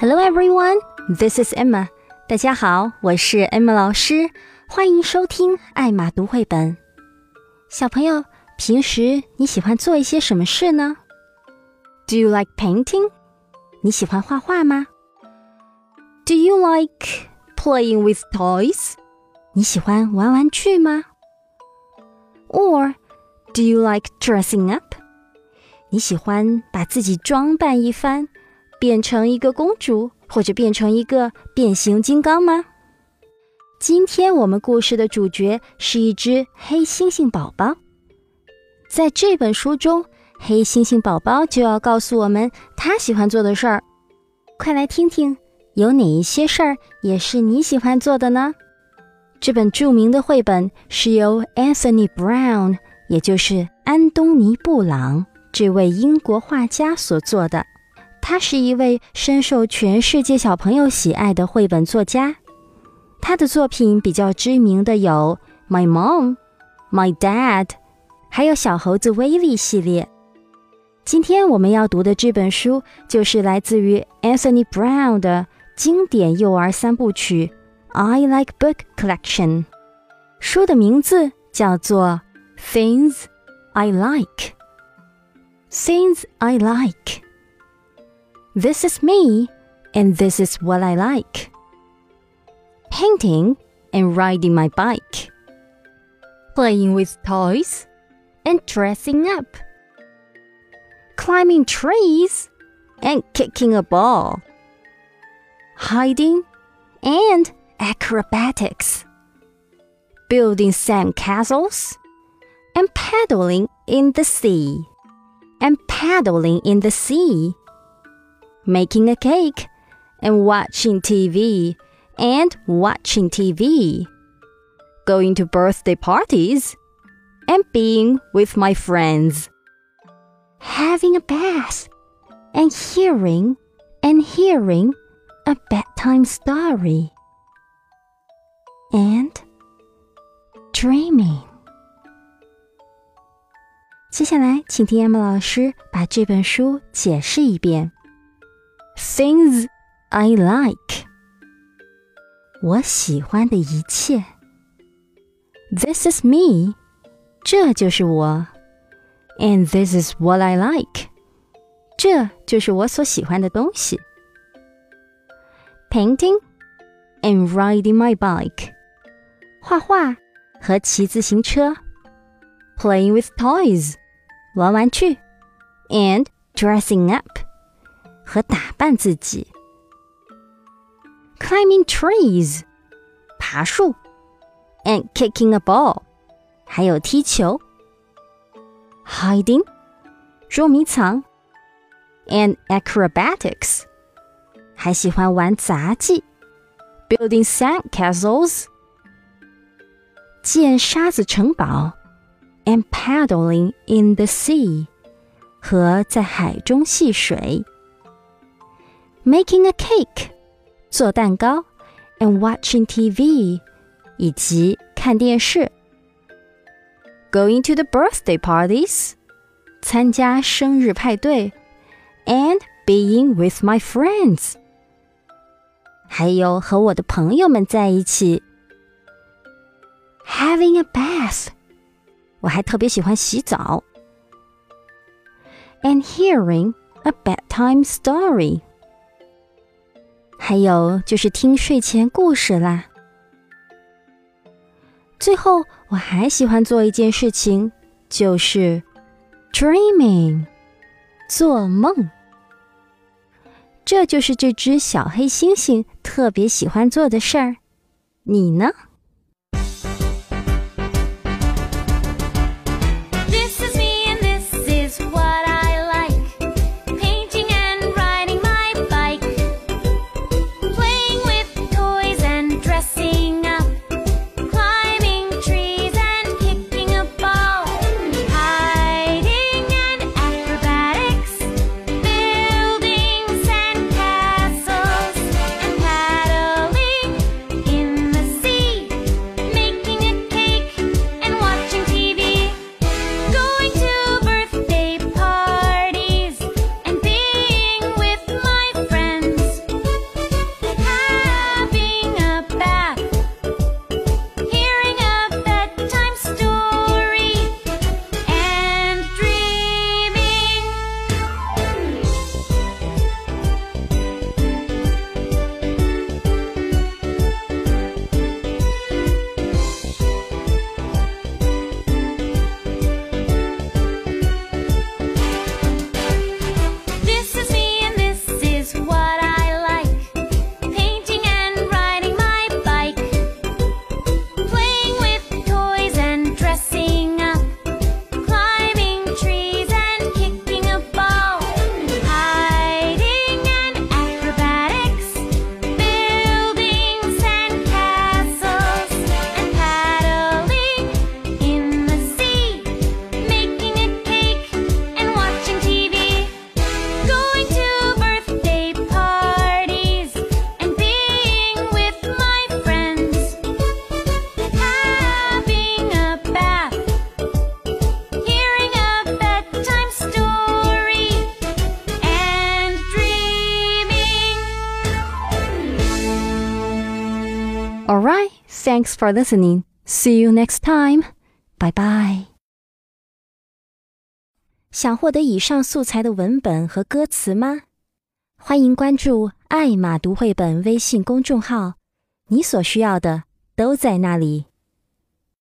Hello everyone, this is Emma. 大家好，我是 Emma 老师，欢迎收听艾玛读绘本。小朋友，平时你喜欢做一些什么事呢？Do you like painting？你喜欢画画吗？Do you like playing with toys？你喜欢玩玩具吗？Or do you like dressing up？你喜欢把自己装扮一番？变成一个公主，或者变成一个变形金刚吗？今天我们故事的主角是一只黑猩猩宝宝。在这本书中，黑猩猩宝宝就要告诉我们他喜欢做的事儿。快来听听，有哪一些事儿也是你喜欢做的呢？这本著名的绘本是由 Anthony Brown，也就是安东尼·布朗这位英国画家所做的。他是一位深受全世界小朋友喜爱的绘本作家。他的作品比较知名的有《My Mom》、《My Dad》，还有《小猴子威利》系列。今天我们要读的这本书就是来自于 Anthony Brown 的经典幼儿三部曲《I Like Book Collection》。书的名字叫做《Things I Like》。Things I Like。This is me, and this is what I like. Painting and riding my bike. Playing with toys and dressing up. Climbing trees and kicking a ball. Hiding and acrobatics. Building sandcastles and paddling in the sea. And paddling in the sea making a cake, and watching TV, and watching TV, going to birthday parties, and being with my friends, having a bath, and hearing and hearing a bedtime story, and dreaming. 接下来，请听 Emma 老师把这本书解释一遍。 Things I like，我喜欢的一切。This is me，这就是我。And this is what I like，这就是我所喜欢的东西。Painting and riding my bike，画画和骑自行车。Playing with toys，玩玩具。And dressing up。 和打扮自己，climbing trees，爬树，and kicking a ball，还有踢球，hiding，捉迷藏，and acrobatics，还喜欢玩杂技，building sand castles，建沙子城堡，and paddling in the sea，和在海中戏水。 making a cake 做蛋糕，and watching TV 以及看电视，going to the birthday parties 参加生日派对，and being with my friends 还有和我的朋友们在一起，having a bath 我还特别喜欢洗澡，and hearing a bedtime story。 还有就是听睡前故事啦。最后，我还喜欢做一件事情，就是 dreaming，做梦。这就是这只小黑猩猩特别喜欢做的事儿。你呢？Alright, thanks for listening. See you next time. Bye bye. 想获得以上素材的文本和歌词吗？欢迎关注“艾玛读绘本”微信公众号，你所需要的都在那里。